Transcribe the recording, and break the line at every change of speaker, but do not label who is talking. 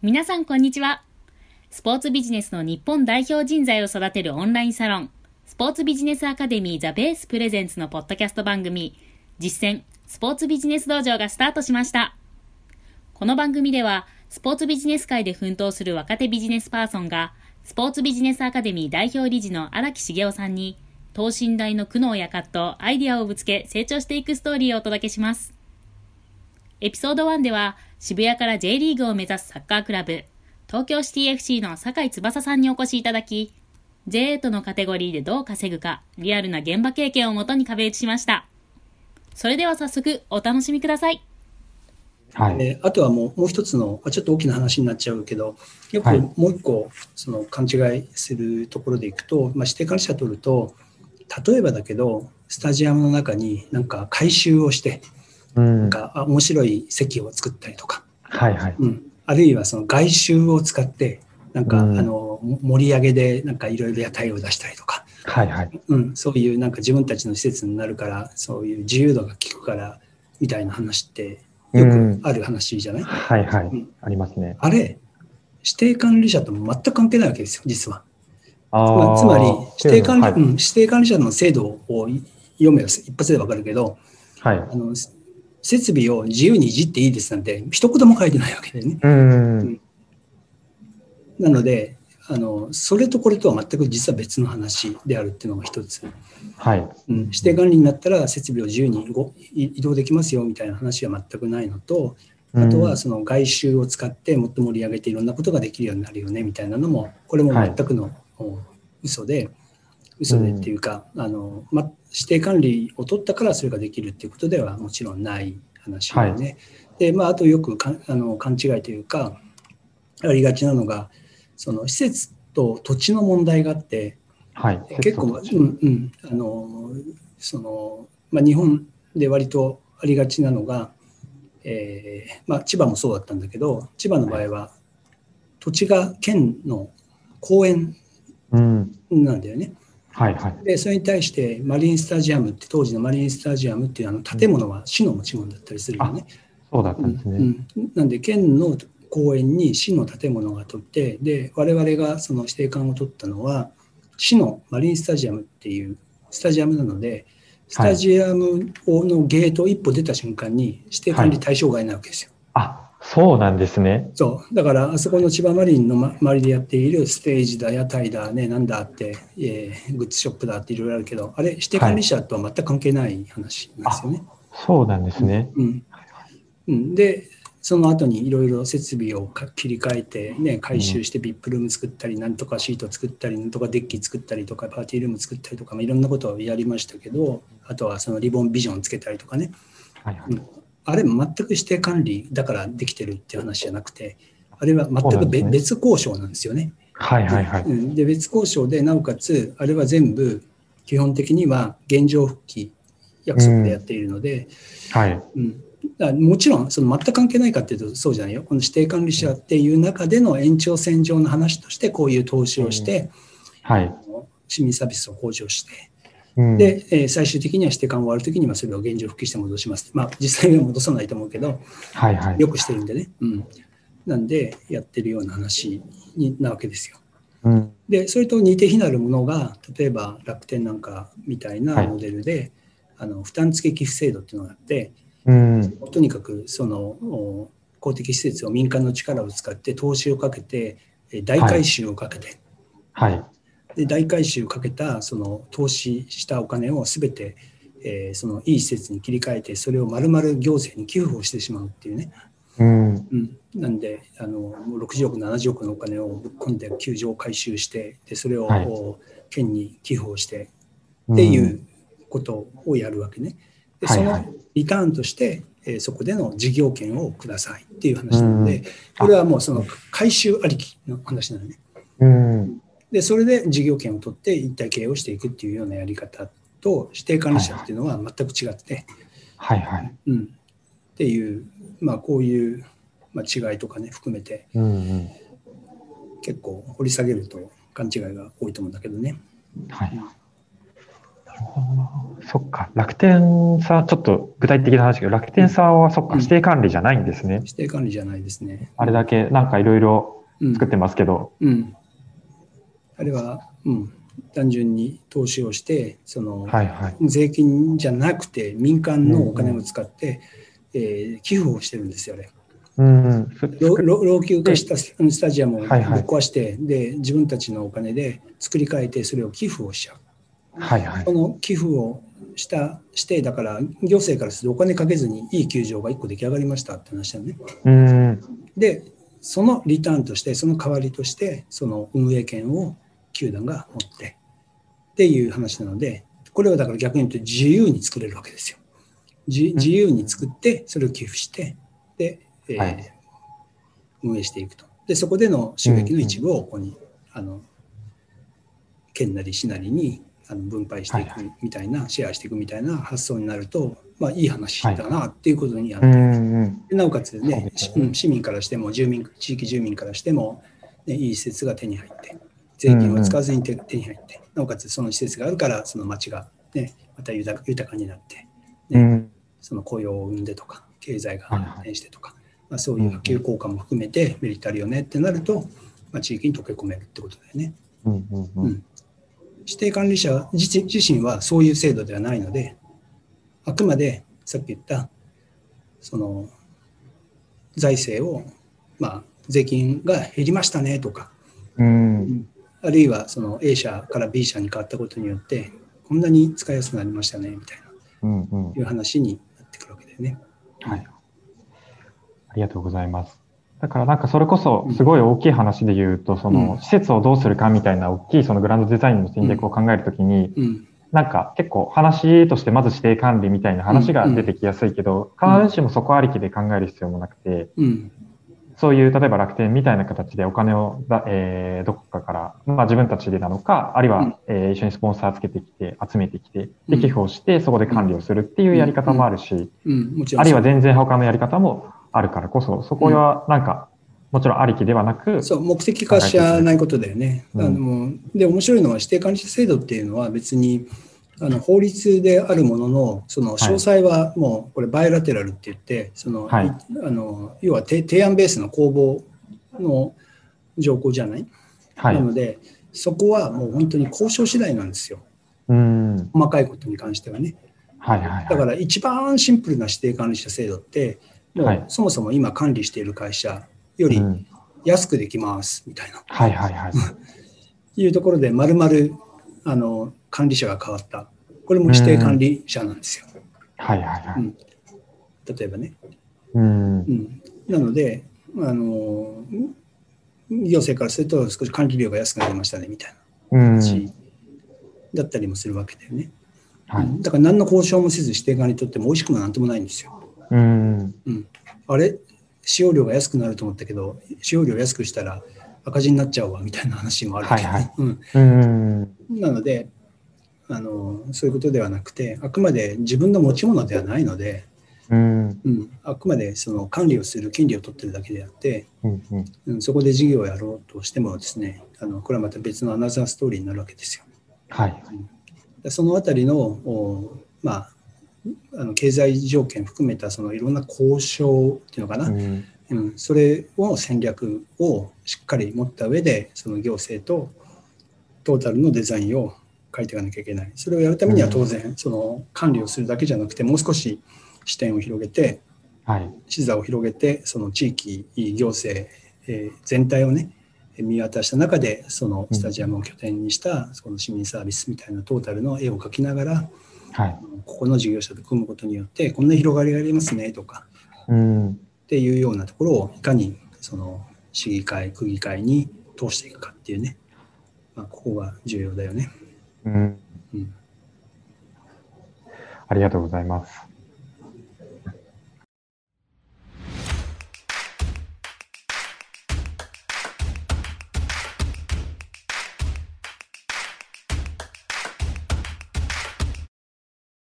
皆さんこんにちは。スポーツビジネスの日本代表人材を育てるオンラインサロン、スポーツビジネスアカデミーザベースプレゼンツのポッドキャスト番組、実践スポーツビジネス道場がスタートしました。この番組では、スポーツビジネス界で奮闘する若手ビジネスパーソンが、スポーツビジネスアカデミー代表理事の荒木茂雄さんに、等身大の苦悩や葛藤、アイディアをぶつけ成長していくストーリーをお届けします。エピソード1では、渋谷から J リーグを目指すサッカークラブ、東京シティ FC の酒井翼さんにお越しいただき、J8 のカテゴリーでどう稼ぐか、リアルな現場経験をもとに壁打ちしました。それでは早速お楽しみください。
はい、えー、あとはもうもう一つの、ちょっと大きな話になっちゃうけど、よくもう一個その勘違いするところでいくと、まあ、指定管理者取ると、例えばだけど、スタジアムの中になんか改修をして、なんか面白い席を作ったりとか、
はいはい。うん、
あるいはその外周を使ってなんか、うん、あの盛り上げでなんかいろいろ屋台を出したりとか、
はいはい。
うん、そういうなんか自分たちの施設になるからそういう自由度が効くからみたいな話ってよくある話じゃない、うん、
はいはい、うん、ありますね。
あれ指定管理者と全く関係ないわけですよ実は。あつまり指定管理、はい、うん、指定管理者の制度を読めば一発でわかるけど、
はい、
あの設備を自由にいじっていいですなんて一言も書いてないわけでね。
うん、
なのであの、それとこれとは全く実は別の話であるっていうのが一つ。
はい。
うん、指定管理になったら設備を自由にご移動できますよみたいな話は全くないのと、あとはその外周を使ってもっと盛り上げていろんなことができるようになるよねみたいなのも、これも全くの嘘で、はい、嘘でっていうか、あのま、指定管理を取ったからそれができるっていうことではもちろんない話でね。はい、で、まあ、あとよくかあの勘違いというか、ありがちなのが、その施設と土地の問題があって、
はい、
結構、うんうん、あのそのまあ、日本で割とありがちなのが、えーまあ、千葉もそうだったんだけど千葉の場合は土地が県の公園なんだよね。
はいはい、
でそれに対してマリンスタジアムって当時のマリンスタジアムっていうあの建物は市の持ち物だったりするよね。
そうだったんですね、
うん。うん、なんで県の公園に市の建物が取ってで我々がその指定館を取ったのは市のマリンスタジアムっていうスタジアムなのでスタジアムのゲートを一歩出た瞬間に指定管理対象外なわけですよ。
はい、あそうなんですね。
そう。だから、あそこの千葉マリンの周りでやっているステージだ、屋台だ、ね、なんだって、えー、グッズショップだっていろいろあるけど、あれ、指定管理者とは全く関係ない話なんですよね。
はい、そうなんですね。
うん。うん、で、その後にいろいろ設備を切り替えて、ね、回収して VIP ルーム作ったり、なんとかシート作ったり、なんとかデッキ作ったりとか、パーティールーム作ったりとか、まあ、いろんなことをやりましたけど、あとはそのリボンビジョンつけたりとかね。
はいはい、うん
あれ全く指定管理だからできてるっていう話じゃなくて、あれは全く別,、ね、別交渉なんですよね。
はいはいはい。
で、別交渉で、なおかつ、あれは全部、基本的には現状復帰約束でやっているので、
うん、はい。
うんもちろん、その全く関係ないかっていうとそうじゃないよ。この指定管理者っていう中での延長線上の話として、こういう投資をして、
うん、はい、
市民サービスを向上して、で、えー、最終的には指定感終わるときにはそれを現状復帰して戻します。まあ、実際には戻さないと思うけど、
はいはい、
よくしてるんでね。うん。なんで、やってるような話になわけですよ。
うん、
で、それと似て非なるものが、例えば楽天なんかみたいなモデルで、はい、あの負担付寄付制度っていうのがあって、
うん、
とにかくその公的施設を民間の力を使って投資をかけて、大改修をかけて、
はい、はい
で大改修をかけたその投資したお金をすべて、えー、そのいい施設に切り替えてそれをまるまる行政に寄付をしてしまうっていうね、
うん。
うん、なんであの60億70億のお金をぶっ込んで球場を改修してでそれを、はい、県に寄付をしてっていうことをやるわけね。でそのリターンとして、えー、そこでの事業権をくださいっていう話なので、これはもうその回収ありきの話なのね。
うん
で、それで事業権を取って一体経営をしていくっていうようなやり方と、指定管理者っていうのは全く違って、
はいはい。
うん。っていう、まあ、こういう、まあ、違いとかね、含めて、
うんうん、
結構掘り下げると勘違いが多いと思うんだけどね。
はい。そっか。楽天さん、ちょっと具体的な話だけど、楽天さんはそっか、
うん
指定管理じゃないんですね。
指定管理じゃないですね。
あれだけ、なんかいろいろ
うん
作ってますけど。
うん。あれは、うん、単純に投資をして、その、
はいはい。
税金じゃなくて民間のお金を使って、えー寄付をしてるんですよね。
うん
老朽化したススタジアムをぶっ
はいはい
壊して、で自分たちのお金で作り変えてそれを寄付をしちゃう。
はいはい
こ。の寄付をしたしてだから行政からするとお金かけずにいい球場が1個出来上がりましたって話だよね。
うん。
でそのリターンとしてその代わりとしてその運営権を球団が持ってっていう話なのでこれはだから逆に言うと自由に作れるわけですよ。自自由に作ってそれを寄付してで、えー
はい。
運営していくと。でそこでの収益の一部をここに、あの県なり市なりにあの分配してい
はい
くみたいな、シェアしていくみたいな発想になると、まあ、いい話だなっていうことになって。
うんうん。
でなおかつね
ね。
市民からしても住民地域住民からしても、ね、いい施設が手に入って税金を使わずに手,、手に入ってなおかつその施設があるからその町が、ね、また豊か豊かになって、ね
うん。
その雇用を生んでとか経済が発展してとか、まあ、そういう波及効果も含めてメリットあるよねってなると、まあ、地域に溶け込めるってことだよね。
うんうんう。
うんん指定管理者自自身はそういう制度ではないのであくまでさっき言ったその財政をまあ税金が減りましたねとか
うん。
あるいはその A 社から B 社に変わったことによってこんなに使いやすくなりましたねみたいな
うんうん。
いう話になってくるわけだよね。
はい。ありがとうございます。だからなんかそれこそすごい大きい話で言うと、その施設をどうするかみたいな大きいそのグランドデザインの戦略を考えるときに、
うん
なんか結構話としてまず指定管理みたいな話が出てきやすいけど、必ずしもそこありきで考える必要もなくて、
うん
そういう例えば楽天みたいな形でお金をだ、えーどこかから、まあ自分たちでなのか、あるいは、
うん。
えー一緒にスポンサーつけてきて、集めてきて、
うん。
で寄付をして、そこで管理をするっていうやり方もあるし、
うん、もちろん。
あるいは全然他のやり方もあるからこそ、そこはなんか、もちろんありきではなく、
そう目的化しないことだよね。
うん。
あので面白いのは指定管理者制度っていうのは別にあの法律であるもののその詳細はもうこれバイラテラルって言ってその、
はい
いあの要は提提案ベースの公募の条項じゃない、
はい
な。のでそこはもう本当に交渉次第なんですよ
うん。
細かいことに関してはね。
はいはいはい。
だから一番シンプルな指定管理者制度っても
はいう
そもそも今管理している会社より
うん
安くできますみたいな。
はいはいはい。
いうところで、まるまるあの管理者が変わった。これも指定管理者なんですよ。
はいはいはい。
うん例えばね。
うん
う。ん、なのであの、行政からすると少し管理料が安くなりましたねみたいな
うん。
話だったりもするわけだよね。
はい。
うんだから何の交渉もせず指定管理とっても美味しくもなんともないんですよ。
うん。
うん、あれ？使用料が安くなると思ったけど、使用料安くしたら赤字になっちゃうわみたいな話もあるわけどね
はいはい
うん
うん。
なのであの、そういうことではなくて、あくまで自分の持ち物ではないので、
うん。
うん、あくまでその管理をする権利を取ってるだけであって、
うん。うん。
うん、そこで事業をやろうとしてもですね、あのこれはまた別のアナザーストーリーになるわけですよ。
はい。
でそのあたりの、おまあ、あの経済条件含めたそのいろんな交渉っていうのかな、
うん。
うん、それを戦略をしっかり持った上でその行政とトータルのデザインを書いていかなきゃいけないそれをやるためには当然その管理をするだけじゃなくてもう少し視点を広げて
はい。
視座を広げてその地域行政、えー全体をね見渡した中でそのスタジアムを拠点にしたその市民サービスみたいなトータルの絵を描きながら
はい。
ここの事業者と組むことによってこんな広がりがありますねとか
うん。
っていうようなところをいかにその市議会、区議会に通していくかっていうね、まあ、ここが重要だよね。
うん。
うん
ありがとうございます。